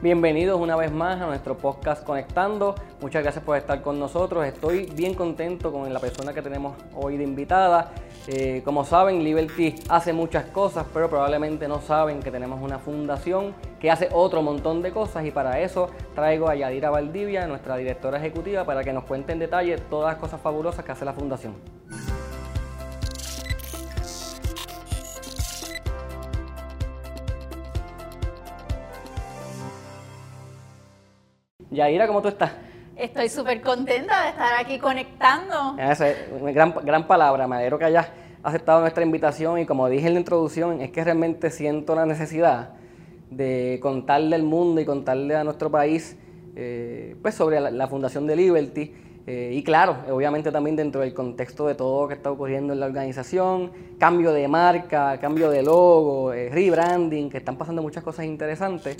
Bienvenidos una vez más a nuestro podcast Conectando. Muchas gracias por estar con nosotros. Estoy bien contento con la persona que tenemos hoy de invitada. Eh, como saben, Liberty hace muchas cosas, pero probablemente no saben que tenemos una fundación que hace otro montón de cosas y para eso traigo a Yadira Valdivia, nuestra directora ejecutiva, para que nos cuente en detalle todas las cosas fabulosas que hace la fundación. Yaira, ¿cómo tú estás? Estoy súper contenta de estar aquí conectando. Esa es una gran, gran palabra, me alegro que hayas aceptado nuestra invitación y como dije en la introducción, es que realmente siento la necesidad de contarle al mundo y contarle a nuestro país eh, pues sobre la, Fundación de Liberty eh, y claro, obviamente también dentro del contexto de todo lo que está ocurriendo en la organización, cambio de marca, cambio de logo, eh, rebranding, que están pasando muchas cosas interesantes.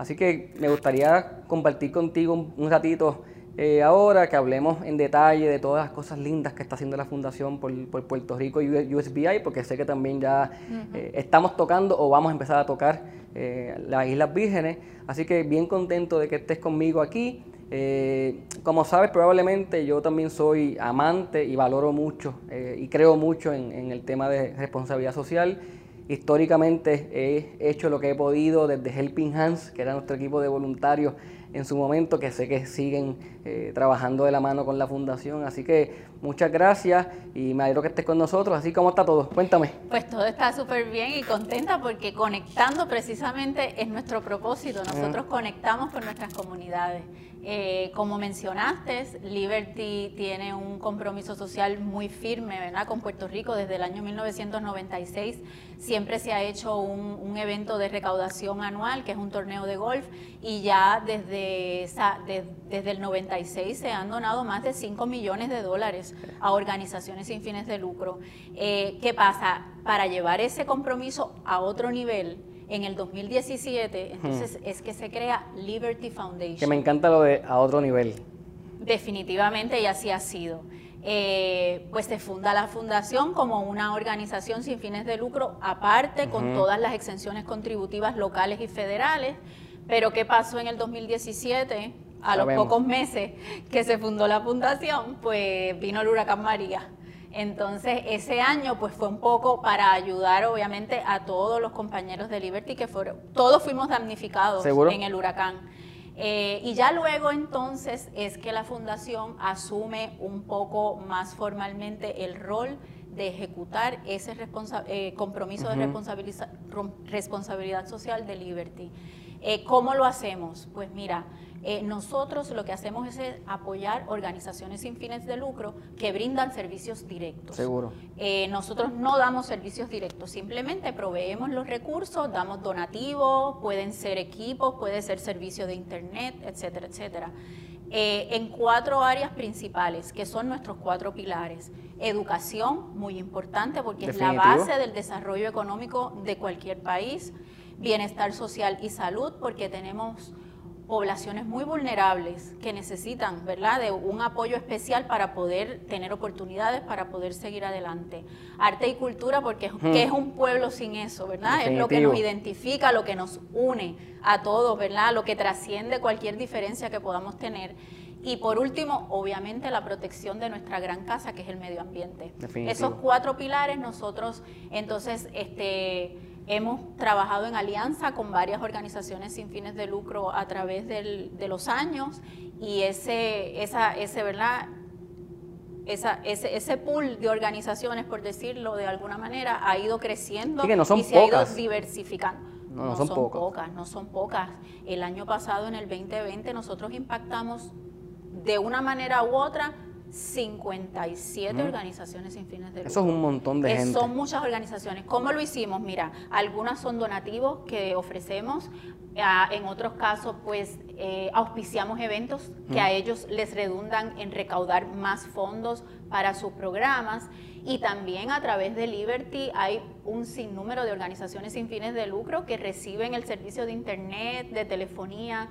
Así que me gustaría compartir contigo un, ratito eh, ahora, que hablemos en detalle de todas las cosas lindas que está haciendo la Fundación por, Puerto Rico y USBI, porque sé que también ya eh, estamos tocando o vamos a empezar a tocar eh, las Islas Vírgenes. Así que bien contento de que estés conmigo aquí. como sabes, probablemente yo también soy amante y valoro mucho y creo mucho en el tema de responsabilidad social Históricamente he hecho lo que he podido desde Helping Hands, que era nuestro equipo de voluntarios en su momento, que sé que siguen eh, trabajando de la mano con la fundación. Así que muchas gracias y me alegro que estés con nosotros. Así como está todo, cuéntame. Pues todo está súper bien y contenta porque conectando precisamente es nuestro propósito. Nosotros conectamos con nuestras comunidades. Eh, como mencionaste, Liberty tiene un compromiso social muy firme ¿verdad? con Puerto Rico desde el año 1996. Siempre se ha hecho un, evento de recaudación anual, que es un torneo de golf, y ya desde, desde el 96 se han donado más de 5 millones de dólares a organizaciones sin fines de lucro. Eh, ¿Qué pasa? Para llevar ese compromiso a otro nivel, en el 2017, entonces es que se crea Liberty Foundation. Que me encanta lo de a otro nivel. Definitivamente y así ha sido. Eh, pues se funda la fundación como una organización sin fines de lucro aparte, con todas las exenciones contributivas locales y federales. Pero ¿qué pasó en el 2017? A los pocos meses que se fundó la fundación, pues vino el huracán María. Entonces, ese año pues fue un poco para ayudar obviamente a todos los compañeros de Liberty que fueron, todos fuimos damnificados en el huracán. Eh, y ya luego entonces es que la fundación asume un poco más formalmente el rol de ejecutar ese eh, compromiso de responsabilidad social de Liberty. Eh, ¿Cómo lo hacemos? Pues mira, eh, nosotros lo que hacemos es eh, apoyar organizaciones sin fines de lucro que brindan servicios directos. Seguro. Eh, nosotros no damos servicios directos, simplemente proveemos los recursos, damos donativos, pueden ser equipos, puede ser servicio de internet, etcétera, etcétera. en cuatro áreas principales, que son nuestros cuatro pilares. Educación, muy importante porque es la base del desarrollo económico de cualquier país. Bienestar social y salud, porque tenemos poblaciones muy vulnerables que necesitan, ¿verdad?, de un apoyo especial para poder tener oportunidades, para poder seguir adelante. Arte y cultura, porque es un pueblo sin eso, ¿verdad? Es lo que nos identifica, lo que nos une a todos, ¿verdad? Lo que trasciende cualquier diferencia que podamos tener. Y por último, obviamente, la protección de nuestra gran casa, que es el medio ambiente. Esos cuatro pilares nosotros, entonces, este Hemos trabajado en alianza con varias organizaciones sin fines de lucro a través de los años y ese, esa, ese, ¿verdad? Esa, ese, ese, pool de organizaciones, por decirlo de alguna manera, ha ido creciendo y se ha ido diversificando. No, son, pocas. no son pocas. El año pasado, en el 2020, nosotros impactamos de una manera u otra 57 organizaciones sin fines de lucro. Eso es un montón de gente. Son muchas organizaciones. ¿Cómo lo hicimos? Mira, algunas son donativos que ofrecemos, ah, en otros casos pues eh, auspiciamos eventos que a ellos les redundan en recaudar más fondos para sus programas y también a través de Liberty hay un sinnúmero de organizaciones sin fines de lucro que reciben el servicio de internet, de telefonía,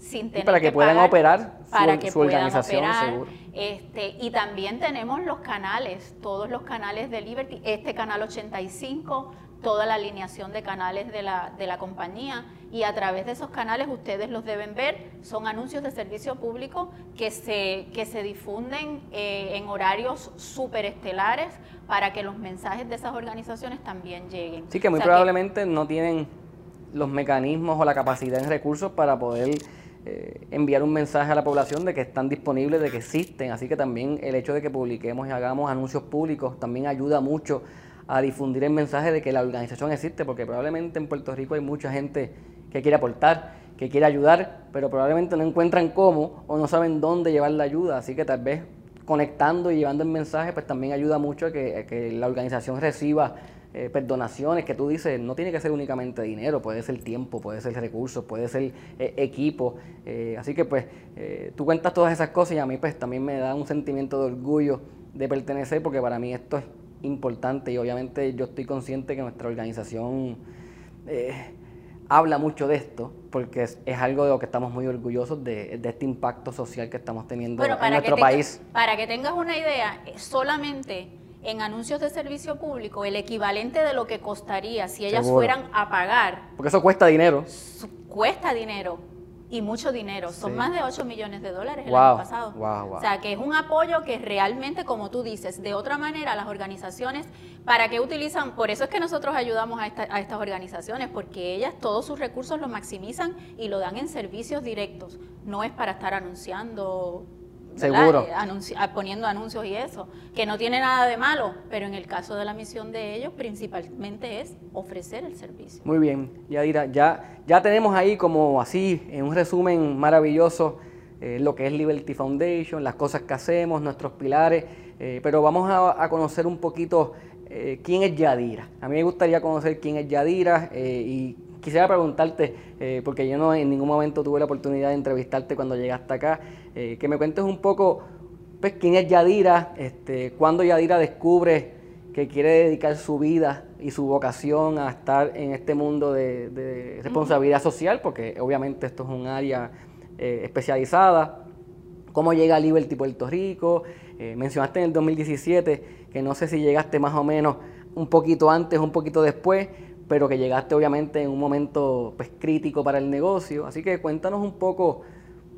sin tener para que, puedan operar su, para que organización, seguro. Este, y también tenemos los canales, todos los canales de Liberty, este canal 85, toda la alineación de canales de la, de la compañía y a través de esos canales ustedes los deben ver, son anuncios de servicio público que se, que se difunden eh, en horarios súper estelares para que los mensajes de esas organizaciones también lleguen. Sí, que muy probablemente no tienen los mecanismos o la capacidad en recursos para poder eh, enviar un mensaje a la población de que están disponibles, de que existen. Así que también el hecho de que publiquemos y hagamos anuncios públicos también ayuda mucho a difundir el mensaje de que la organización existe, porque probablemente en Puerto Rico hay mucha gente que quiere aportar, que quiere ayudar, pero probablemente no encuentran cómo o no saben dónde llevar la ayuda. Así que tal vez conectando y llevando el mensaje, pues también ayuda mucho a que, la organización reciba eh, perdonaciones, que tú dices, no tiene que ser únicamente dinero, puede ser tiempo, puede ser recursos, puede ser eh, equipo. Eh, así que pues tú cuentas todas esas cosas y a mí pues también me da un sentimiento de orgullo de pertenecer, porque para mí esto es importante y obviamente yo estoy consciente que nuestra organización habla mucho de esto porque es, algo de lo que estamos muy orgullosos de, este impacto social que estamos teniendo en nuestro país. Para que tengas una idea, solamente en anuncios de servicio público el equivalente de lo que costaría si ellas fueran a pagar. Porque eso cuesta dinero. Cuesta dinero y mucho dinero. Son más de 8 millones de dólares el año pasado. O sea, que es un apoyo que realmente, como tú dices, de otra manera las organizaciones, ¿para qué utilizan? Por eso es que nosotros ayudamos a, a estas organizaciones, porque ellas todos sus recursos los maximizan y lo dan en servicios directos. No es para estar anunciando Seguro. Eh, poniendo anuncios y eso, que no tiene nada de malo, pero en el caso de la misión de ellos, principalmente es ofrecer el servicio. Muy bien, Yadira, ya, ya tenemos ahí como así, en un resumen maravilloso, eh, lo que es Liberty Foundation, las cosas que hacemos, nuestros pilares, eh, pero vamos a, conocer un poquito quién es Yadira. A mí me gustaría conocer quién es Yadira y quisiera preguntarte, eh, porque yo no en ningún momento tuve la oportunidad de entrevistarte cuando llegaste acá, eh, que me cuentes un poco pues, quién es Yadira, este, cuándo Yadira descubre que quiere dedicar su vida y su vocación a estar en este mundo de, responsabilidad social, porque obviamente esto es un área eh, especializada. ¿Cómo llega a Liberty Puerto Rico? mencionaste en el 2017 que no sé si llegaste más o menos un poquito antes, un poquito después, pero que llegaste obviamente en un momento pues, crítico para el negocio. Así que cuéntanos un poco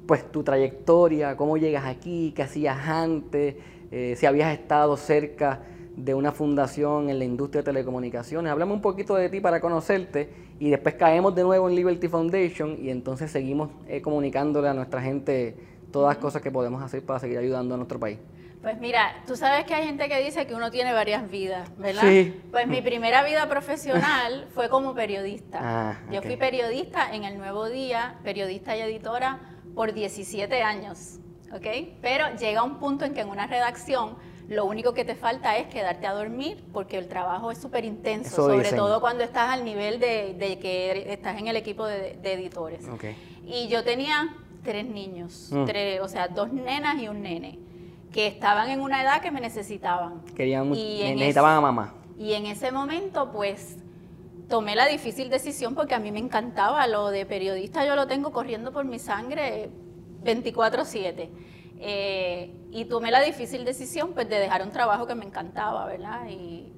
pues tu trayectoria, cómo llegas aquí, qué hacías antes, eh, si habías estado cerca de una fundación en la industria de telecomunicaciones. Hablamos un poquito de ti para conocerte y después caemos de nuevo en Liberty Foundation y entonces seguimos eh, comunicándole a nuestra gente todas las cosas que podemos hacer para seguir ayudando a nuestro país. Pues mira, tú sabes que hay gente que dice que uno tiene varias vidas, ¿verdad? Sí. Pues mi primera vida profesional fue como periodista. Ah, Yo fui periodista en El Nuevo Día, periodista y editora por 17 años, ¿ok? Pero llega un punto en que en una redacción lo único que te falta es quedarte a dormir porque el trabajo es súper intenso, sobre todo cuando estás al nivel de, que estás en el equipo de, editores. Okay. Y yo tenía tres niños, mm. tres, o sea, dos nenas y un nene que estaban en una edad que me necesitaban. Querían, y necesitaban a mamá. Y en ese momento, pues, tomé la difícil decisión porque a mí me encantaba lo de periodista, yo lo tengo corriendo por mi sangre 24/7. Eh, y tomé la difícil decisión pues de dejar un trabajo que me encantaba, ¿verdad? Y,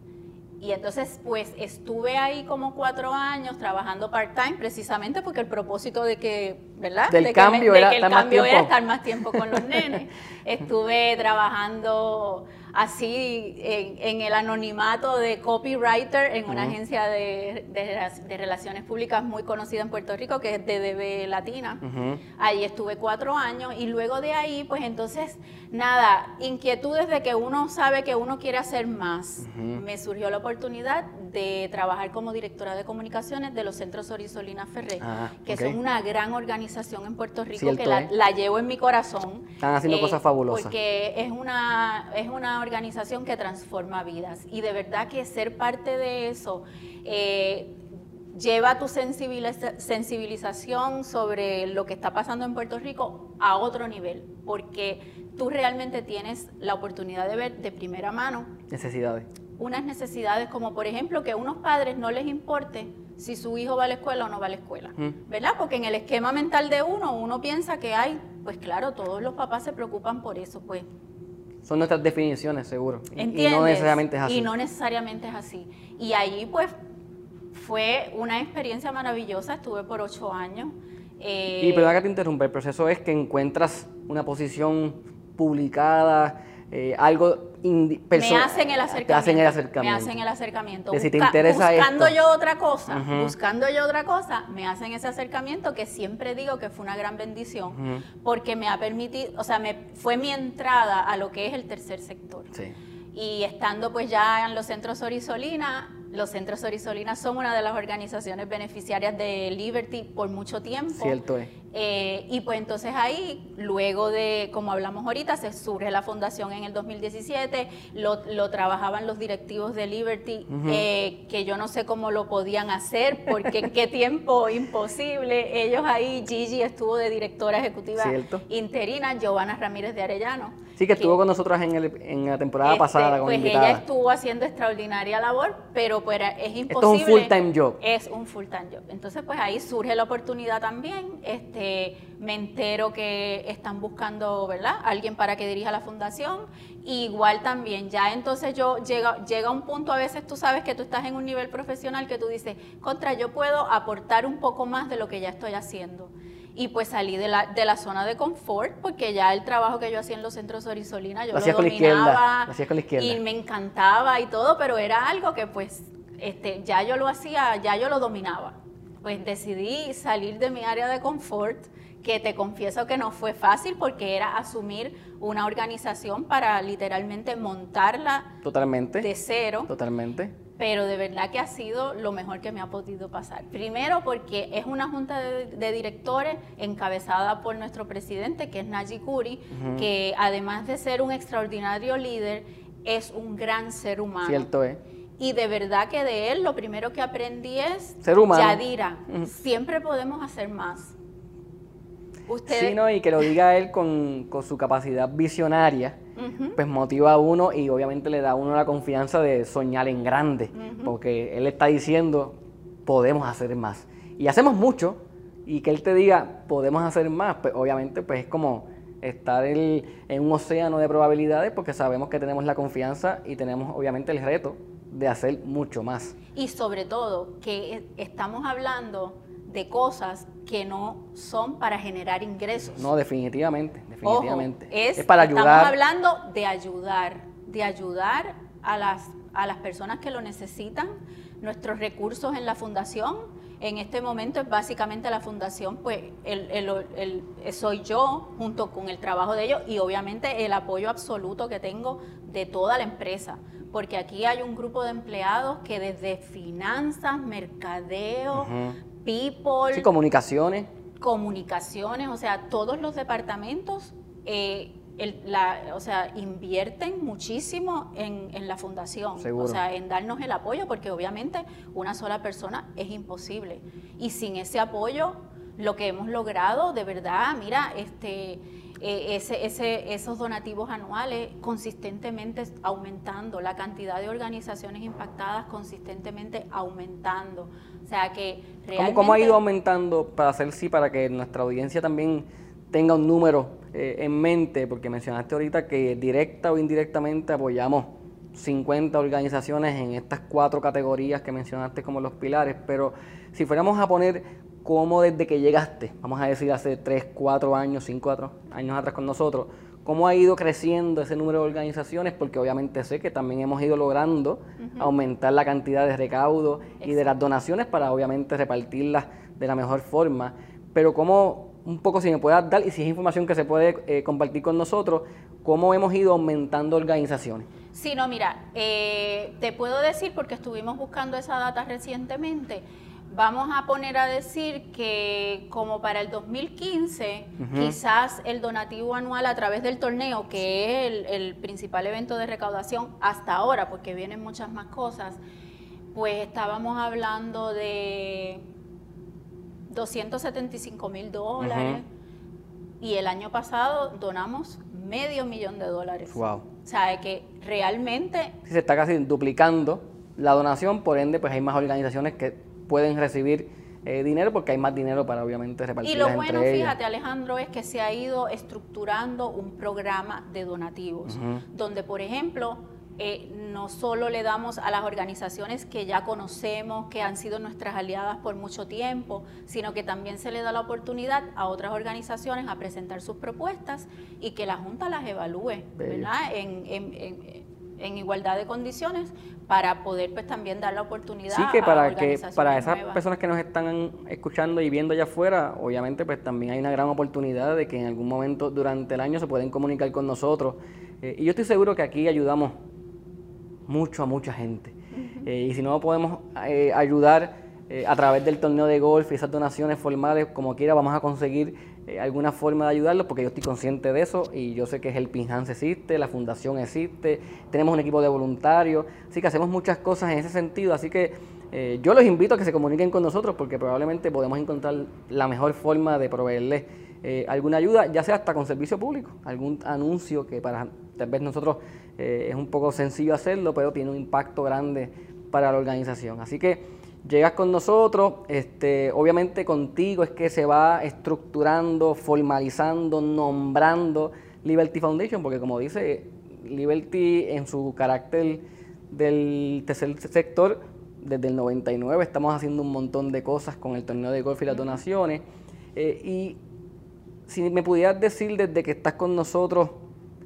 y entonces, pues estuve ahí como cuatro años trabajando part-time, precisamente porque el propósito de que, ¿verdad? Del cambio, era, el cambio era estar más tiempo con los nenes. estuve trabajando así en, el anonimato de copywriter en una agencia de, relaciones públicas muy conocida en Puerto Rico, que es DDB Latina. Ahí estuve cuatro años y luego de ahí, pues entonces, nada, inquietudes de que uno sabe que uno quiere hacer más. Me surgió la oportunidad de trabajar como directora de comunicaciones de los centros Orisolina Ferré, ah, que son una gran organización en Puerto Rico que ¿eh? la, llevo en mi corazón. Están haciendo cosas eh, fabulosas. Porque es una, es una organización que transforma vidas. Y de verdad que ser parte de eso eh, lleva tu sensibilización sobre lo que está pasando en Puerto Rico a otro nivel, porque tú realmente tienes la oportunidad de ver de primera mano necesidades. Unas necesidades como por ejemplo que a unos padres no les importe si su hijo va a la escuela o no va a la escuela, ¿verdad? Porque en el esquema mental de uno, uno piensa que hay, pues claro, todos los papás se preocupan por eso, pues son nuestras definiciones, seguro. Y no necesariamente es así. Y no necesariamente es así. Y ahí, pues, Fue una experiencia maravillosa, estuve por ocho años. y perdón que te interrumpa, el proceso es que encuentras una posición publicada, eh, algo me hacen el acercamiento. Hacen el acercamiento. Me hacen el acercamiento. si te interesa buscando yo otra cosa, buscando yo otra cosa, me hacen ese acercamiento que siempre digo que fue una gran bendición, porque me ha permitido, o sea, me fue mi entrada a lo que es el tercer sector. Sí. Y estando pues ya en los centros Orisolina, los centros Orisolina son una de las organizaciones beneficiarias de Liberty por mucho tiempo. Cierto es. Eh, y pues entonces ahí, luego de, como hablamos ahorita, se surge la fundación en el 2017, lo, lo trabajaban los directivos de Liberty, eh, que yo no sé cómo lo podían hacer, porque en qué tiempo imposible. Ellos ahí, Gigi estuvo de directora ejecutiva interina, Giovanna Ramírez de Arellano. Sí, que, estuvo con nosotros en, el, en la temporada este, pasada como pues ella estuvo haciendo extraordinaria labor, pero pues es imposible. es un full-time job. Es un full-time job. Entonces, pues ahí surge la oportunidad también. Este, me entero que están buscando, ¿verdad? Alguien para que dirija la fundación. igual también, ya entonces yo llega, llega un punto, a veces tú sabes que tú estás en un nivel profesional que tú dices, contra, yo puedo aportar un poco más de lo que ya estoy haciendo. Y pues salí de la, de la zona de confort, porque ya el trabajo que yo hacía en los centros Orisolina, yo lo, dominaba. y me encantaba y todo, pero era algo que pues este, ya yo lo hacía, ya yo lo dominaba pues decidí salir de mi área de confort, que te confieso que no fue fácil porque era asumir una organización para literalmente montarla totalmente de cero. Totalmente. Pero de verdad que ha sido lo mejor que me ha podido pasar. Primero porque es una junta de, directores encabezada por nuestro presidente, que es Naji Kuri, que además de ser un extraordinario líder, es un gran ser humano. Cierto es. Y de verdad que de él lo primero que aprendí es ser humano. Yadira, siempre podemos hacer más. Usted... Sí, no, y que lo diga él con, su capacidad visionaria, pues motiva a uno y obviamente le da a uno la confianza de soñar en grande, porque él está diciendo, podemos hacer más. Y hacemos mucho, y que él te diga, podemos hacer más, pues obviamente pues es como estar en un océano de probabilidades, porque sabemos que tenemos la confianza y tenemos obviamente el reto de hacer mucho más. Y sobre todo que estamos hablando de cosas que no son para generar ingresos. No, definitivamente, definitivamente. es, para ayudar. Estamos hablando de ayudar, de ayudar a las, a las personas que lo necesitan, nuestros recursos en la fundación. En este momento es básicamente la fundación, pues el, el, soy yo junto con el trabajo de ellos y obviamente el apoyo absoluto que tengo de toda la empresa porque aquí hay un grupo de empleados que desde finanzas, mercadeo, people... Sí, comunicaciones. Comunicaciones, o sea, todos los departamentos, eh, o sea, invierten muchísimo en, la fundación, o sea, en darnos el apoyo, porque obviamente una sola persona es imposible. Y sin ese apoyo, lo que hemos logrado, de verdad, mira, este eh, ese, ese, esos donativos anuales consistentemente aumentando, la cantidad de organizaciones impactadas consistentemente aumentando. O sea que realmente... ¿Cómo, ha ido aumentando para hacer sí, para que nuestra audiencia también tenga un número eh, en mente? Porque mencionaste ahorita que directa o indirectamente apoyamos 50 organizaciones en estas cuatro categorías que mencionaste como los pilares, pero si fuéramos a poner cómo desde que llegaste, vamos a decir hace 3, 4 años, 5 años atrás con nosotros, cómo ha ido creciendo ese número de organizaciones, porque obviamente sé que también hemos ido logrando aumentar la cantidad de recaudo y de las donaciones para obviamente repartirlas de la mejor forma, pero cómo un poco si me puedas dar, y si es información que se puede eh, compartir con nosotros, cómo hemos ido aumentando organizaciones. Sí, no, mira, eh, te puedo decir porque estuvimos buscando esa data recientemente vamos a poner a decir que como para el 2015, quizás el donativo anual a través del torneo, que es el, principal evento de recaudación hasta ahora, porque vienen muchas más cosas, pues estábamos hablando de 275 mil dólares. Y el año pasado donamos medio millón de dólares. Wow. O sea, que realmente... Se está casi duplicando la donación, por ende, pues hay más organizaciones que pueden recibir eh, dinero porque hay más dinero para obviamente repartir. Y lo bueno, fíjate Alejandro, es que se ha ido estructurando un programa de donativos, donde por ejemplo eh, no solo le damos a las organizaciones que ya conocemos, que han sido nuestras aliadas por mucho tiempo, sino que también se le da la oportunidad a otras organizaciones a presentar sus propuestas y que la Junta las evalúe ¿verdad? En, igualdad de condiciones para poder pues también dar la oportunidad sí, que para que para esas personas que nos están escuchando y viendo allá afuera, obviamente pues también hay una gran oportunidad de que en algún momento durante el año se pueden comunicar con nosotros. Eh, y yo estoy seguro que aquí ayudamos mucho a mucha gente. Eh, y si no podemos eh, ayudar a través del torneo de golf y esas donaciones formales, como quiera, vamos a conseguir alguna forma de ayudarlos, porque yo estoy consciente de eso y yo sé que el Pinhans existe, la fundación existe, tenemos un equipo de voluntarios, así que hacemos muchas cosas en ese sentido, así que yo los invito a que se comuniquen con nosotros porque probablemente podemos encontrar la mejor forma de proveerles alguna ayuda, ya sea hasta con servicio público, algún anuncio que para tal vez nosotros eh, es un poco sencillo hacerlo, pero tiene un impacto grande para la organización. Así que llegas con nosotros, este, obviamente contigo es que se va estructurando, formalizando, nombrando Liberty Foundation, porque como dice Liberty en su carácter del tercer sector, desde el 99 estamos haciendo un montón de cosas con el torneo de golf y las donaciones. Eh, y si me pudieras decir desde que estás con nosotros,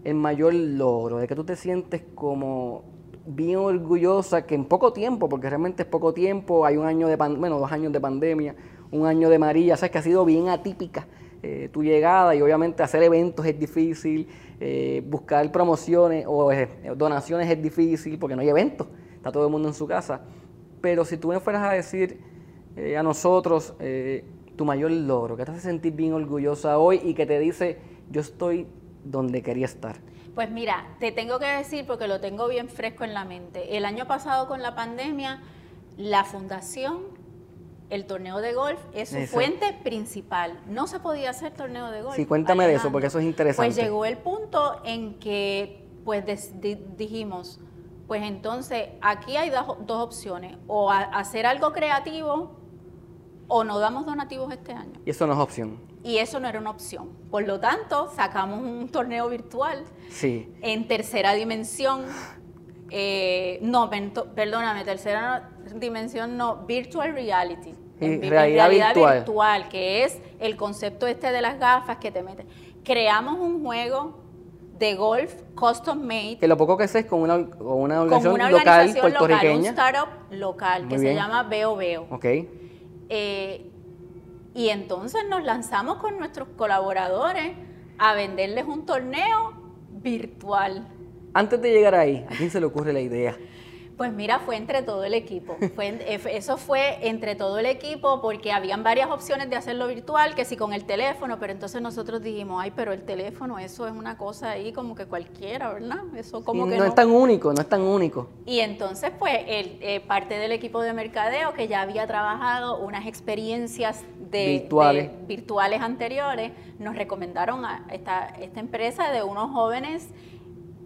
el mayor logro, de que tú te sientes como bien orgullosa que en poco tiempo, porque realmente es poco tiempo, hay un año de bueno, dos años de pandemia, un año de María, sabes que ha sido bien atípica eh, tu llegada y obviamente hacer eventos es difícil, eh, buscar promociones o eh, donaciones es difícil porque no hay eventos, está todo el mundo en su casa. Pero si tú me fueras a decir a nosotros tu mayor logro, que te hace sentir bien orgullosa hoy y que te dice, yo estoy donde quería estar? Pues mira, te tengo que decir porque lo tengo bien fresco en la mente. El año pasado con la pandemia, la fundación, el torneo de golf es su fuente principal. No se podía hacer torneo de golf. Sí, cuéntame de eso porque eso es interesante. Pues llegó el punto en que pues dijimos, pues entonces aquí hay dos, opciones, o hacer algo creativo o no damos donativos este año. Y eso no es opción y eso no era una opción. Por lo tanto, sacamos un torneo virtual sí. en tercera dimensión. Eh, no, perdóname, tercera dimensión no, virtual reality. En, realidad, virtual. que es el concepto este de las gafas que te meten. Creamos un juego de golf custom made. Que lo poco que sé es con una, una organización, local puertorriqueña. un startup local que se llama Veo Veo. Ok. Eh, y entonces nos lanzamos con nuestros colaboradores a venderles un torneo virtual. Antes de llegar ahí, ¿a quién se le ocurre la idea? Pues mira, fue entre todo el equipo. Eh, eso fue entre todo el equipo porque habían varias opciones de hacerlo virtual, que sí con el teléfono, pero entonces nosotros dijimos, ay, pero el teléfono, eso es una cosa ahí como que cualquiera, ¿verdad? Eso como que no, es tan único, no es tan único. Y entonces, pues, el, eh, parte del equipo de mercadeo que ya había trabajado unas experiencias virtuales. virtuales anteriores, nos recomendaron a esta, esta empresa de unos jóvenes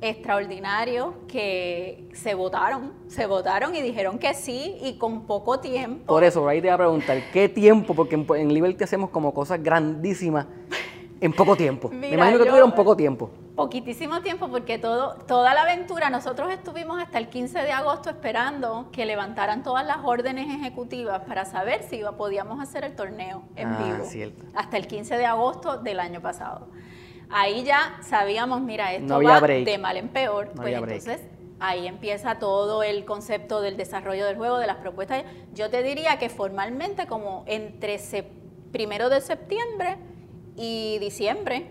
extraordinarios que se votaron, se votaron y dijeron que sí y con poco tiempo. Por eso, ahí te voy a preguntar, ¿qué tiempo? Porque en, en Liberty hacemos como cosas grandísimas en poco tiempo. Me imagino que tuvieron poco tiempo. Poquitísimo tiempo porque todo, toda la aventura, nosotros estuvimos hasta el 15 de agosto esperando que levantaran todas las órdenes ejecutivas para saber si podíamos hacer el torneo en ah, vivo. Cierto. Hasta el 15 de agosto del año pasado. Ahí ya sabíamos, mira, esto va de mal en peor. pues entonces ahí empieza todo el concepto del desarrollo del juego, de las propuestas. Yo te diría que formalmente como entre primero de septiembre y diciembre,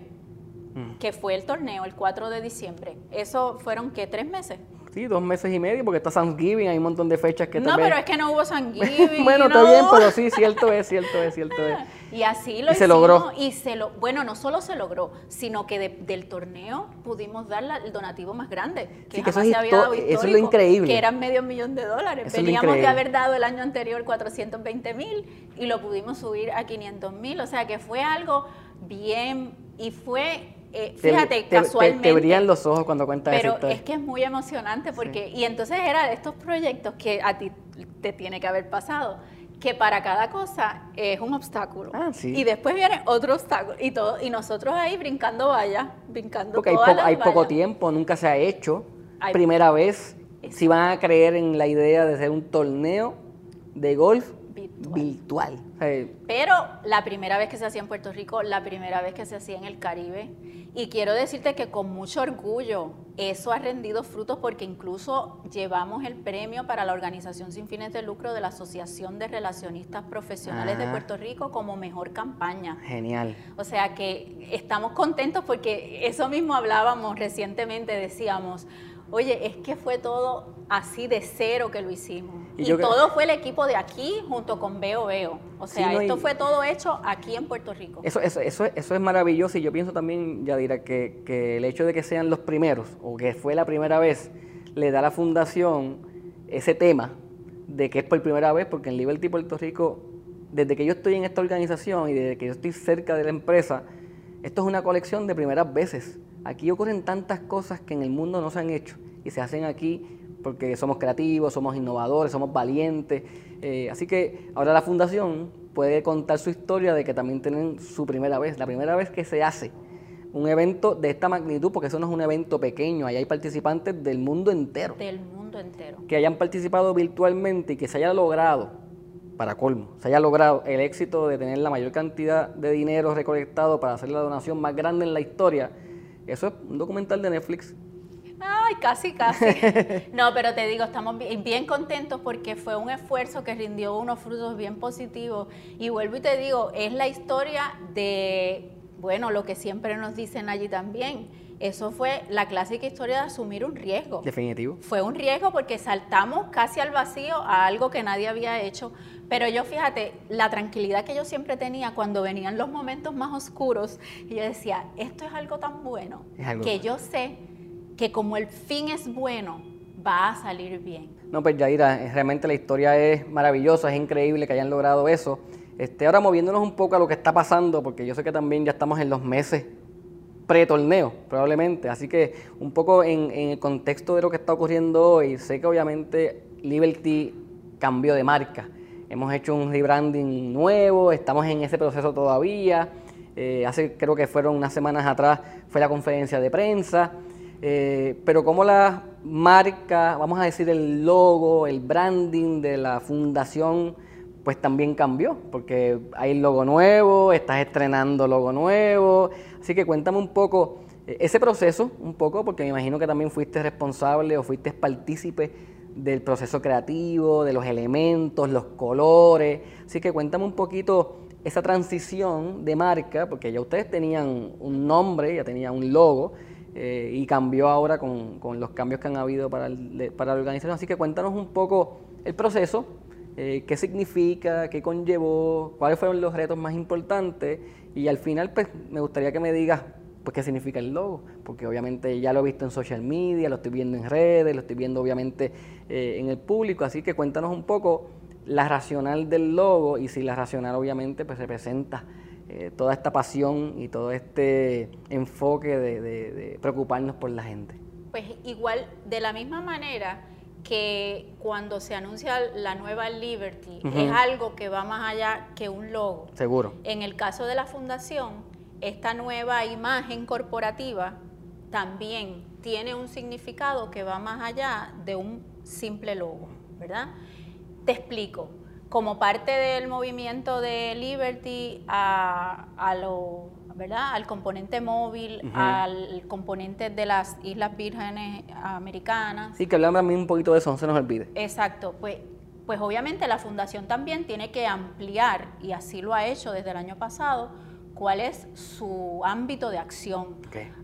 mm. que fue el torneo, el 4 de diciembre. Eso fueron, ¿qué? ¿Tres meses? Sí, dos meses y medio, porque está Thanksgiving, hay un montón de fechas que No, pero es que no hubo Thanksgiving. bueno, está bien, pero sí, cierto es, cierto es, cierto es. Y así lo y se logró. Y se lo, bueno, no solo se logró, sino que del torneo pudimos dar el donativo más grande, que, sí, que eso, es había dado eso es lo increíble. Que eran medio millón de dólares. Veníamos de haber dado el año anterior 420 mil y lo pudimos subir a 500 mil. O sea que fue algo bien y fue eh, fíjate, casualmente. Te, brillan los ojos cuando cuentas Pero es que es muy emocionante porque, y entonces era de estos proyectos que a ti te tiene que haber pasado, que para cada cosa es un obstáculo. Ah, y después viene otro obstáculo. Y todo y nosotros ahí brincando vaya brincando Porque hay, poco, hay poco tiempo, nunca se ha hecho. primera vez, si van a creer en la idea de ser un torneo de golf virtual. Pero la primera vez que se hacía en Puerto Rico, la primera vez que se hacía en el Caribe. Y quiero decirte que con mucho orgullo eso ha rendido frutos porque incluso llevamos el premio para la organización sin fines de lucro de la Asociación de Relacionistas Profesionales de ah. Puerto Rico como mejor campaña. Genial. O sea que estamos contentos porque eso mismo hablábamos recientemente, decíamos, Oye, es que fue todo así de cero que lo hicimos. Y, todo fue el equipo de aquí junto con Veo Veo. O sea, esto fue todo hecho aquí en Puerto Rico. Eso, eso, eso, eso es maravilloso y yo pienso también, Yadira, que, que el hecho de que sean los primeros o que fue la primera vez, le da a la fundación ese tema de que es por primera vez, porque en Liberty Puerto Rico, desde que yo estoy en esta organización y desde que yo estoy cerca de la empresa, esto es una colección de primeras veces. Aquí ocurren tantas cosas que en el mundo no se han hecho y se hacen aquí porque somos creativos, somos innovadores, somos valientes. Eh, así que ahora la fundación puede contar su historia de que también tienen su primera vez, la primera vez que se hace un evento de esta magnitud, porque eso no es un evento pequeño, ahí hay participantes del mundo entero. Del mundo entero. Que hayan participado virtualmente y que se haya logrado, para colmo, se haya logrado el éxito de tener la mayor cantidad de dinero recolectado para hacer la donación más grande en la historia eso es un documental de Netflix. Ay, casi, casi. No, pero te digo, estamos bien, contentos porque fue un esfuerzo que rindió unos frutos bien positivos. Y vuelvo y te digo, es la historia de, bueno, lo que siempre nos dicen allí también. Eso fue la clásica historia de asumir un riesgo. Definitivo. Fue un riesgo porque saltamos casi al vacío a algo que nadie había hecho, pero yo fíjate, la tranquilidad que yo siempre tenía cuando venían los momentos más oscuros, y yo decía, esto es algo tan bueno, que yo sé que como el fin es bueno, va a salir bien. No, pues Yaira, realmente la historia es maravillosa, es increíble que hayan logrado eso. Este, ahora moviéndonos un poco a lo que está pasando, porque yo sé que también ya estamos en los meses pre-torneo, probablemente. Así que un poco en, en, el contexto de lo que está ocurriendo hoy, sé que obviamente Liberty cambió de marca hemos hecho un rebranding nuevo, estamos en ese proceso todavía. Eh, hace creo que fueron unas semanas atrás fue la conferencia de prensa, eh, pero como la marca, vamos a decir el logo, el branding de la fundación, pues también cambió, porque hay logo nuevo, estás estrenando logo nuevo, así que cuéntame un poco eh, ese proceso, un poco, porque me imagino que también fuiste responsable o fuiste partícipe del proceso creativo, de los elementos, los colores. Así que cuéntame un poquito esa transición de marca, porque ya ustedes tenían un nombre, ya tenían un logo, eh, y cambió ahora con, los cambios que han habido para, para la organización. Así que cuéntanos un poco el proceso, eh, qué significa, qué conllevó, cuáles fueron los retos más importantes, y al final pues me gustaría que me digas pues qué significa el logo, porque obviamente ya lo he visto en social media, lo estoy viendo en redes, lo estoy viendo obviamente eh, en el público, así que cuéntanos un poco la racional del logo y si la racional obviamente pues representa eh, toda esta pasión y todo este enfoque de, preocuparnos por la gente. Pues igual, de la misma manera que cuando se anuncia la nueva Liberty, es algo que va más allá que un logo. Seguro. En el caso de la fundación, esta nueva imagen corporativa también tiene un significado que va más allá de un simple logo, ¿verdad? Te explico. Como parte del movimiento de Liberty a, lo, ¿verdad? al componente móvil, al componente de las Islas Vírgenes Americanas. Sí, que hablamos también un poquito de eso, no se nos olvide. Exacto, pues, pues obviamente la fundación también tiene que ampliar, y así lo ha hecho desde el año pasado, cuál es su ámbito de acción.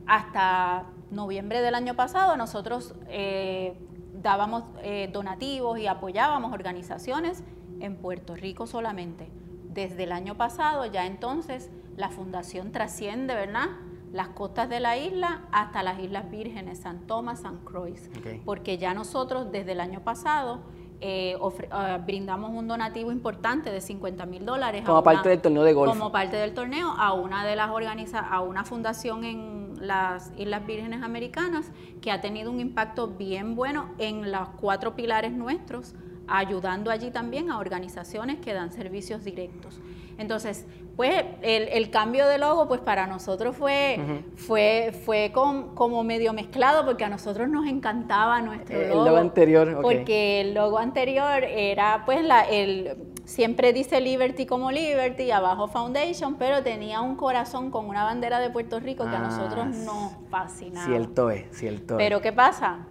Hasta noviembre del año pasado nosotros eh, dábamos eh, donativos y apoyábamos organizaciones en Puerto Rico solamente. Desde el año pasado ya entonces la fundación trasciende, ¿verdad? Las costas de la isla hasta las Islas Vírgenes, San Tomás, San Croix, porque ya nosotros desde el año pasado eh, ah, brindamos un donativo importante de 50 mil dólares. Como parte del torneo de golf. Como parte del torneo a una de las organiza a una fundación en las Islas Vírgenes Americanas que ha tenido un impacto bien bueno en los cuatro pilares nuestros, ayudando allí también a organizaciones que dan servicios directos. Entonces, pues el, cambio de logo, pues para nosotros fue, fue, fue como medio mezclado, porque a nosotros nos encantaba nuestro logo. El logo anterior, Porque el logo anterior era, pues, la, el, siempre dice Liberty como Liberty, abajo Foundation, pero tenía un corazón con una bandera de Puerto Rico que a nosotros ah, nos fascinaba. Cierto es, cierto es. Pero ¿qué pasa?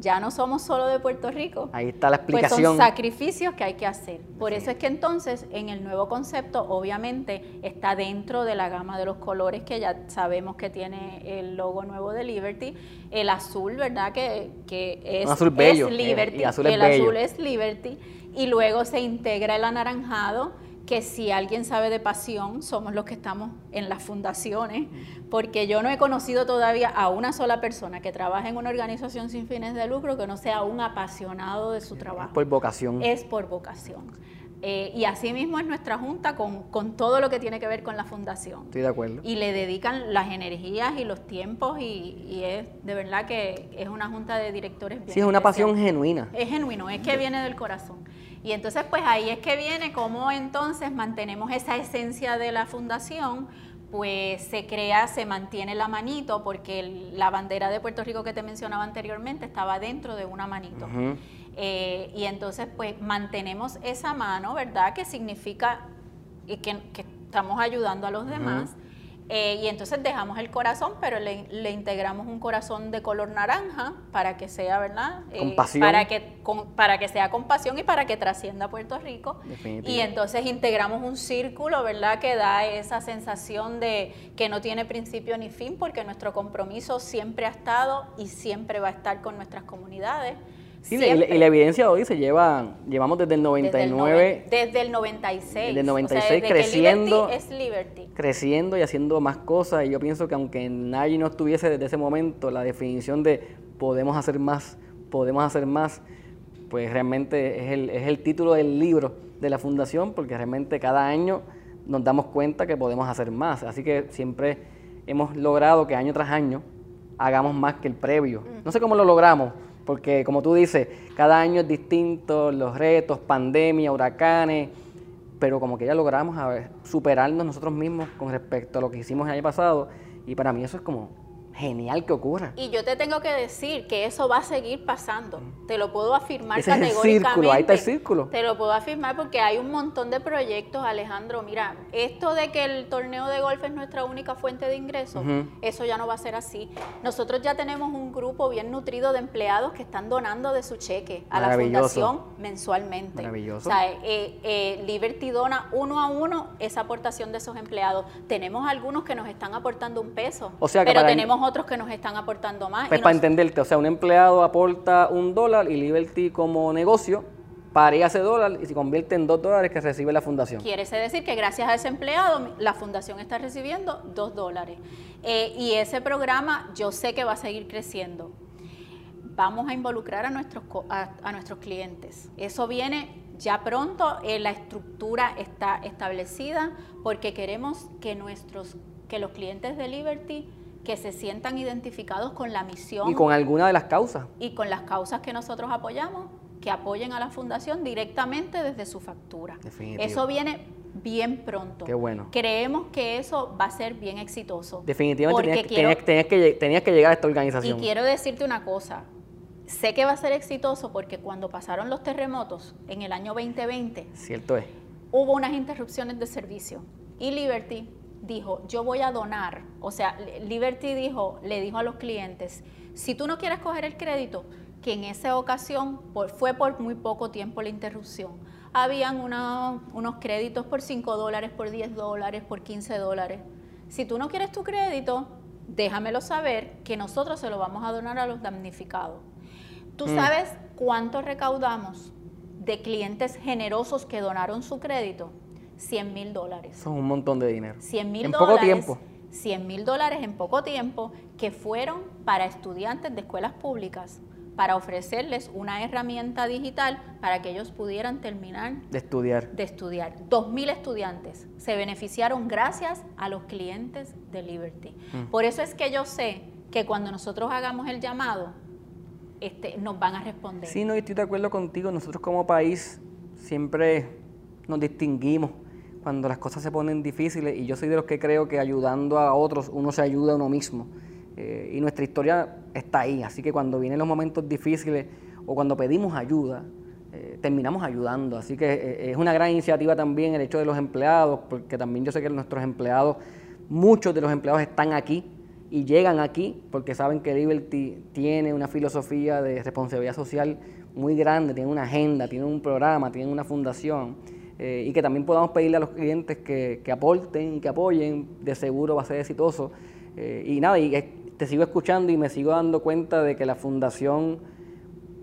Ya no somos solo de Puerto Rico. Ahí está la explicación. Pues son sacrificios que hay que hacer. Por eso es que entonces en el nuevo concepto obviamente está dentro de la gama de los colores que ya sabemos que tiene el logo nuevo de Liberty. El azul, ¿verdad? Que, es, azul bello, Liberty. el azul es Liberty. Y luego se integra el anaranjado que si alguien sabe de pasión, somos los que estamos en las fundaciones, porque yo no he conocido todavía a una sola persona que trabaje en una organización sin fines de lucro que no sea un apasionado de su trabajo. Es por vocación. Es por vocación. Eh, y así mismo es nuestra junta con, todo lo que tiene que ver con la fundación. Estoy de acuerdo. Y le dedican las energías y los tiempos y, es de verdad que es una junta de directores. sí, es una pasión genuina. Es genuino, es que viene del corazón. Y entonces pues ahí es que viene cómo entonces mantenemos esa esencia de la fundación, pues se crea, se mantiene la manito, porque la bandera de Puerto Rico que te mencionaba anteriormente estaba dentro de una manito. Eh, y entonces pues mantenemos esa mano, ¿verdad? Que significa que, que estamos ayudando a los demás. Eh, y entonces dejamos el corazón, pero le, integramos un corazón de color naranja para que sea, ¿verdad? Eh, para que, para que sea compasión y para que trascienda Puerto Rico. Y entonces integramos un círculo, ¿verdad? Que da esa sensación de que no tiene principio ni fin, porque nuestro compromiso siempre ha estado y siempre va a estar con nuestras comunidades. Sí, y, la, evidencia hoy se lleva, llevamos desde el 99. Desde el, 96. Desde el 96 creciendo. es Liberty. Creciendo y haciendo más cosas. Y yo pienso que aunque nadie no estuviese desde ese momento, la definición de podemos hacer más, podemos hacer más, pues realmente es el, es el título del libro de la fundación, porque realmente cada año nos damos cuenta que podemos hacer más. Así que siempre hemos logrado que año tras año hagamos más que el previo. No sé cómo lo logramos porque como tú dices, cada año es distinto, los retos, pandemia, huracanes, pero como que ya logramos superarnos nosotros mismos con respecto a lo que hicimos el año pasado, y para mí eso es como genial que ocurra. Y yo te tengo que decir que eso va a seguir pasando. Te lo puedo afirmar categóricamente. el círculo, ahí está el círculo. Te lo puedo afirmar porque hay un montón de proyectos, Alejandro. Mira, esto de que el torneo de golf es nuestra única fuente de ingresos, eso ya no va a ser así. Nosotros ya tenemos un grupo bien nutrido de empleados que están donando de su cheque a la fundación mensualmente. Maravilloso. O sea, eh, eh, Liberty dona uno a uno esa aportación de esos empleados. Tenemos algunos que nos están aportando un peso, o sea pero tenemos otros que nos están aportando más. Pues para entenderte, o sea, un empleado aporta un dólar y Liberty como negocio paría ese dólar y se convierte en dos dólares que recibe la fundación. Quiere decir que gracias a ese empleado la fundación está recibiendo dos dólares. Eh, y ese programa yo sé que va a seguir creciendo. Vamos a involucrar a nuestros, a, nuestros clientes. Eso viene ya pronto, eh, la estructura está establecida porque queremos que, nuestros, que los clientes de Liberty que se sientan identificados con la misión. Y con alguna de las causas. Y con las causas que nosotros apoyamos, que apoyen a la fundación directamente desde su factura. Eso viene bien pronto. Qué bueno. Creemos que eso va a ser bien exitoso. Definitivamente tenías, que, tenías que llegar a esta organización. Y quiero decirte una cosa, sé que va a ser exitoso porque cuando pasaron los terremotos en el año 2020, cierto es, hubo unas interrupciones de servicio y Liberty dijo, yo voy a donar, o sea, Liberty dijo, le dijo a los clientes, si tú no quieres coger el crédito, que en esa ocasión fue por muy poco tiempo la interrupción, habían unos créditos por 5 dólares, por 10 dólares, por 15 dólares. Si tú no quieres tu crédito, déjamelo saber que nosotros se lo vamos a donar a los damnificados. ¿Tú mm. sabes cuánto recaudamos de clientes generosos que donaron su crédito? 100 mil dólares. Son un montón de dinero. 100 mil en poco tiempo. 100 mil dólares en poco tiempo que fueron para estudiantes de escuelas públicas para ofrecerles una herramienta digital para que ellos pudieran terminar de estudiar. De estudiar. 2.000 estudiantes se beneficiaron gracias a los clientes de Liberty. Mm. Por eso es que yo sé que cuando nosotros hagamos el llamado, este, nos van a responder. Sí, no, estoy de acuerdo contigo. Nosotros como país siempre nos distinguimos cuando las cosas se ponen difíciles y yo soy de los que creo que ayudando a otros uno se ayuda a uno mismo. Eh, y nuestra historia está ahí, así que cuando vienen los momentos difíciles o cuando pedimos ayuda, eh, terminamos ayudando. Así que eh, es una gran iniciativa también el hecho de los empleados, porque también yo sé que nuestros empleados, muchos de los empleados están aquí y llegan aquí porque saben que Liberty tiene una filosofía de responsabilidad social muy grande, tiene una agenda, tiene un programa, tiene una fundación. Eh, y que también podamos pedirle a los clientes que, aporten y que apoyen, de seguro va a ser exitoso. y nada, y te sigo escuchando y me sigo dando cuenta de que la fundación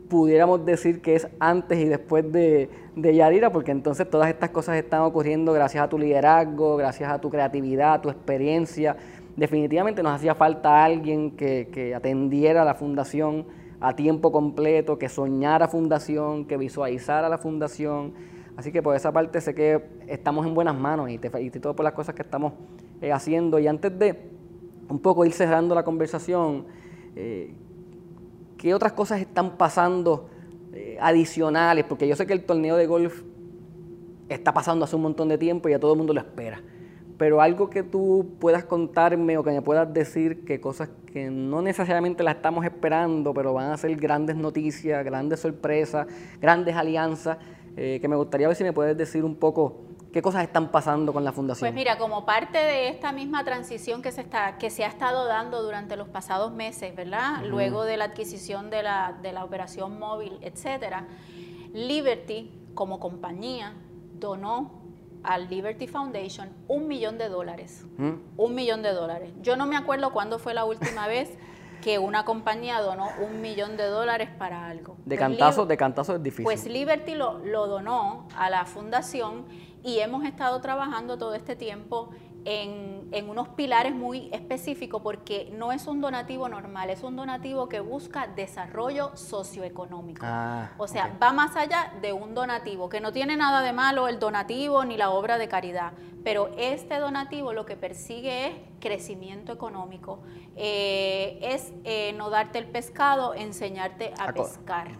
pudiéramos decir que es antes y después de, de, Yarira, porque entonces todas estas cosas están ocurriendo gracias a tu liderazgo, gracias a tu creatividad, a tu experiencia. Definitivamente nos hacía falta alguien que, que atendiera a la fundación a tiempo completo, que soñara fundación, que visualizara la fundación. Así que por esa parte sé que estamos en buenas manos y te felicito por las cosas que estamos eh, haciendo. Y antes de un poco ir cerrando la conversación, eh, ¿Qué otras cosas están pasando eh, adicionales? Porque yo sé que el torneo de golf está pasando hace un montón de tiempo y ya todo el mundo lo espera. Pero algo que tú puedas contarme o que me puedas decir que cosas que no necesariamente las estamos esperando, pero van a ser grandes noticias, grandes sorpresas, grandes alianzas, eh, que me gustaría ver si me puedes decir un poco ¿Qué cosas están pasando con la fundación? Pues mira, como parte de esta misma transición que se, está, que se ha estado dando durante los pasados meses, ¿verdad? Luego de la adquisición de la, de la operación móvil, etcétera, Liberty, como compañía, donó al Liberty Foundation un millón de dólares. Un millón de dólares. Yo no me acuerdo cuándo fue la última vez que una compañía donó un millón de dólares para algo. De cantazo, de cantazo es difícil. Pues Liberty lo, lo donó a la fundación y hemos estado trabajando todo este tiempo en, unos pilares muy específicos porque no es un donativo normal, es un donativo que busca desarrollo socioeconómico. Ah, o sea, va más allá de un donativo, que no tiene nada de malo el donativo ni la obra de caridad, pero este donativo lo que persigue es crecimiento económico, eh, es eh, no darte el pescado, enseñarte a pescar.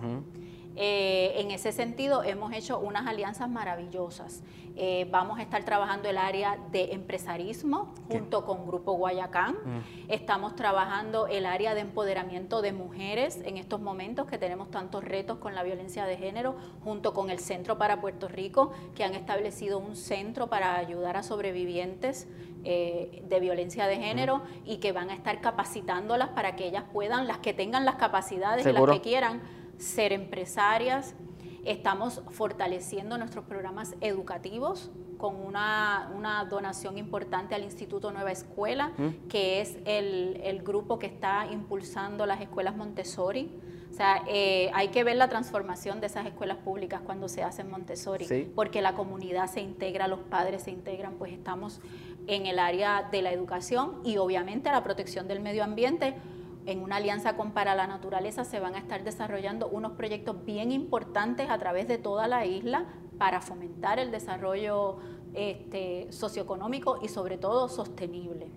Eh, en ese sentido, hemos hecho unas alianzas maravillosas. Eh, vamos a estar trabajando el área de empresarismo junto con Grupo Guayacán. Mm. Estamos trabajando el área de empoderamiento de mujeres en estos momentos que tenemos tantos retos con la violencia de género, junto con el Centro para Puerto Rico, que han establecido un centro para ayudar a sobrevivientes eh, de violencia de género mm. y que van a estar capacitándolas para que ellas puedan, las que tengan las capacidades y las que quieran, ser empresarias. Estamos fortaleciendo nuestros programas educativos con una, donación importante al Instituto Nueva Escuela, mm. que es el, grupo que está impulsando las escuelas Montessori. O sea, eh, hay que ver la transformación de esas escuelas públicas cuando se hacen Montessori, porque la comunidad se integra, los padres se integran, pues estamos en el área de la educación y obviamente la protección del medio ambiente en una alianza con Para la Naturaleza se van a estar desarrollando unos proyectos bien importantes a través de toda la isla para fomentar el desarrollo este, socioeconómico y sobre todo sostenible.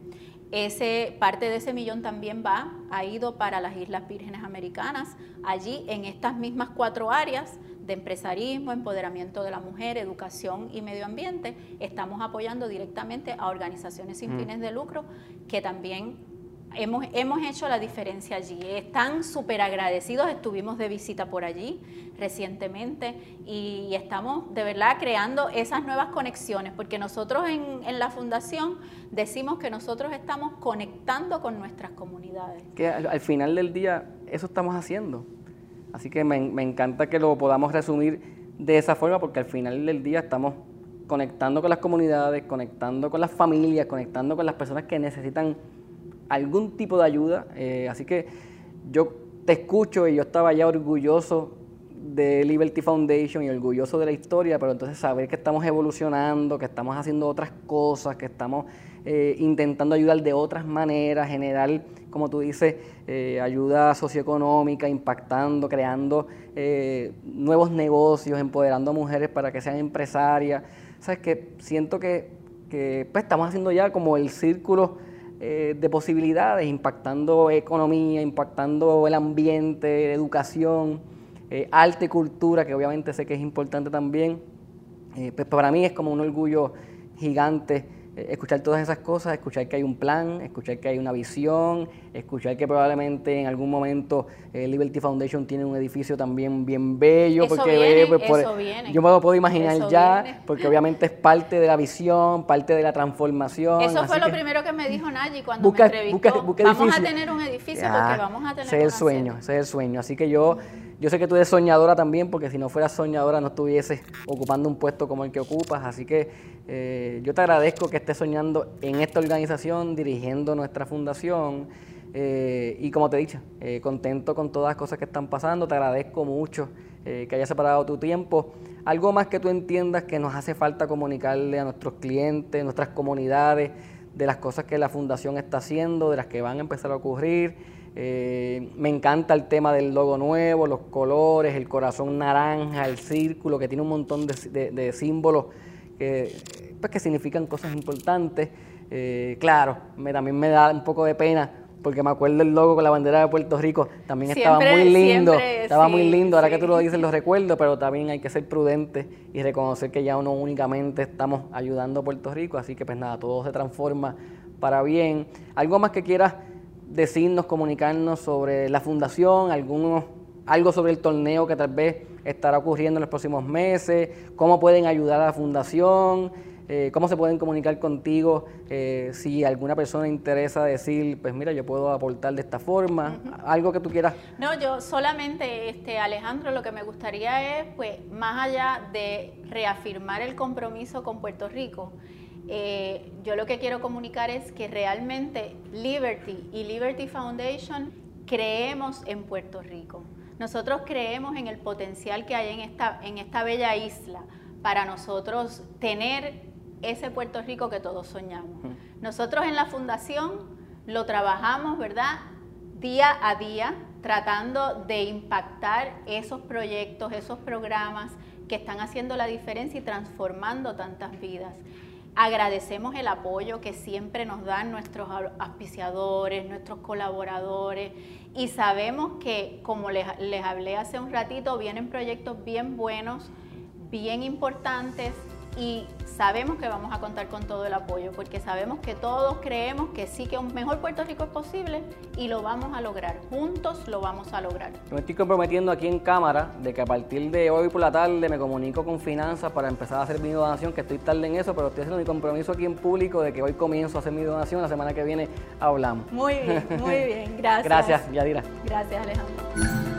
Ese, parte de ese millón también va, ha ido para las Islas Vírgenes Americanas. Allí, en estas mismas cuatro áreas de empresarismo, empoderamiento de la mujer, educación y medio ambiente, estamos apoyando directamente a organizaciones sin mm. fines de lucro que también hemos, hemos hecho la diferencia allí. Están súper agradecidos, estuvimos de visita por allí recientemente y, estamos de verdad creando esas nuevas conexiones, porque nosotros en, en, la fundación decimos que nosotros estamos conectando con nuestras comunidades. Que al, final del día eso estamos haciendo. Así que me, me encanta que lo podamos resumir de esa forma, porque al final del día estamos conectando con las comunidades, conectando con las familias, conectando con las personas que necesitan algún tipo de ayuda. Eh, así que yo te escucho y yo estaba ya orgulloso de Liberty Foundation y orgulloso de la historia, pero entonces saber que estamos evolucionando, que estamos haciendo otras cosas, que estamos eh, intentando ayudar de otras maneras, generar, como tú dices, eh, ayuda socioeconómica, impactando, creando nuevos negocios, empoderando a mujeres para que sean empresarias. Sabes que siento que, que pues, estamos haciendo ya como el círculo eh, de posibilidades, impactando economía, impactando el ambiente, educación, eh, arte y cultura, que obviamente sé que es importante también. Eh, pues para mí es como un orgullo gigante escuchar todas esas cosas, escuchar que hay un plan, escuchar que hay una visión, escuchar que probablemente en algún momento eh, Liberty Foundation tiene un edificio también bien bello, porque pues, yo me lo puedo imaginar ya, porque obviamente es parte de la visión, parte de la transformación. Eso fue lo primero que me dijo Nayi cuando me entrevistó. vamos a tener un edificio porque vamos a tener Ese es el sueño, ese es el sueño. Así que yo yo sé que tú eres soñadora también, porque si no fueras soñadora no estuvieses ocupando un puesto como el que ocupas. Así que eh, yo te agradezco que estés soñando en esta organización, dirigiendo nuestra fundación. Eh, y como te he dicho, eh, contento con todas las cosas que están pasando. Te agradezco mucho que hayas separado tu tiempo. Algo más que tú entiendas que nos hace falta comunicarle a nuestros clientes, nuestras comunidades, de las cosas que la fundación está haciendo, de las que van a empezar a ocurrir. Eh, me encanta el tema del logo nuevo, los colores, el corazón naranja, el círculo, que tiene un montón de, símbolos que, pues, que significan cosas importantes. Eh, claro, me, también me da un poco de pena porque me acuerdo el logo con la bandera de Puerto Rico, también estaba muy lindo, estaba muy lindo, ahora que tú lo dices lo recuerdo, pero también hay que ser prudente y reconocer que ya no únicamente estamos ayudando a Puerto Rico, así que pues nada, todo se transforma para bien. ¿Algo más que quieras decirnos, comunicarnos sobre la fundación, algunos, algo sobre el torneo que tal vez estará ocurriendo en los próximos meses, cómo pueden ayudar a la fundación, eh, cómo se pueden comunicar contigo eh, si alguna persona interesa decir, pues mira, yo puedo aportar de esta forma, algo que tú quieras. No, yo solamente, este, Alejandro, lo que me gustaría es, pues, más allá de reafirmar el compromiso con Puerto Rico, eh, yo lo que quiero comunicar es que realmente Liberty y Liberty Foundation creemos en Puerto Rico. Nosotros creemos en el potencial que hay en esta, en esta bella isla para nosotros tener ese Puerto Rico que todos soñamos. Nosotros en la fundación lo trabajamos, ¿verdad? Día a día, tratando de impactar esos proyectos, esos programas que están haciendo la diferencia y transformando tantas vidas. Agradecemos el apoyo que siempre nos dan nuestros auspiciadores, nuestros colaboradores y sabemos que, como les, les hablé hace un ratito, vienen proyectos bien buenos, bien importantes y sabemos que vamos a contar con todo el apoyo, porque sabemos que todos creemos que sí que un mejor Puerto Rico es posible y lo vamos a lograr. Juntos lo vamos a lograr. me estoy comprometiendo aquí en cámara de que a partir de hoy por la tarde me comunico con finanzas para empezar a hacer mi donación, que estoy tarde en eso, pero estoy haciendo mi compromiso aquí en público de que hoy comienzo a hacer mi donación, la semana que viene hablamos. Muy bien, muy bien, gracias. gracias, Yadira. Gracias, Alejandro.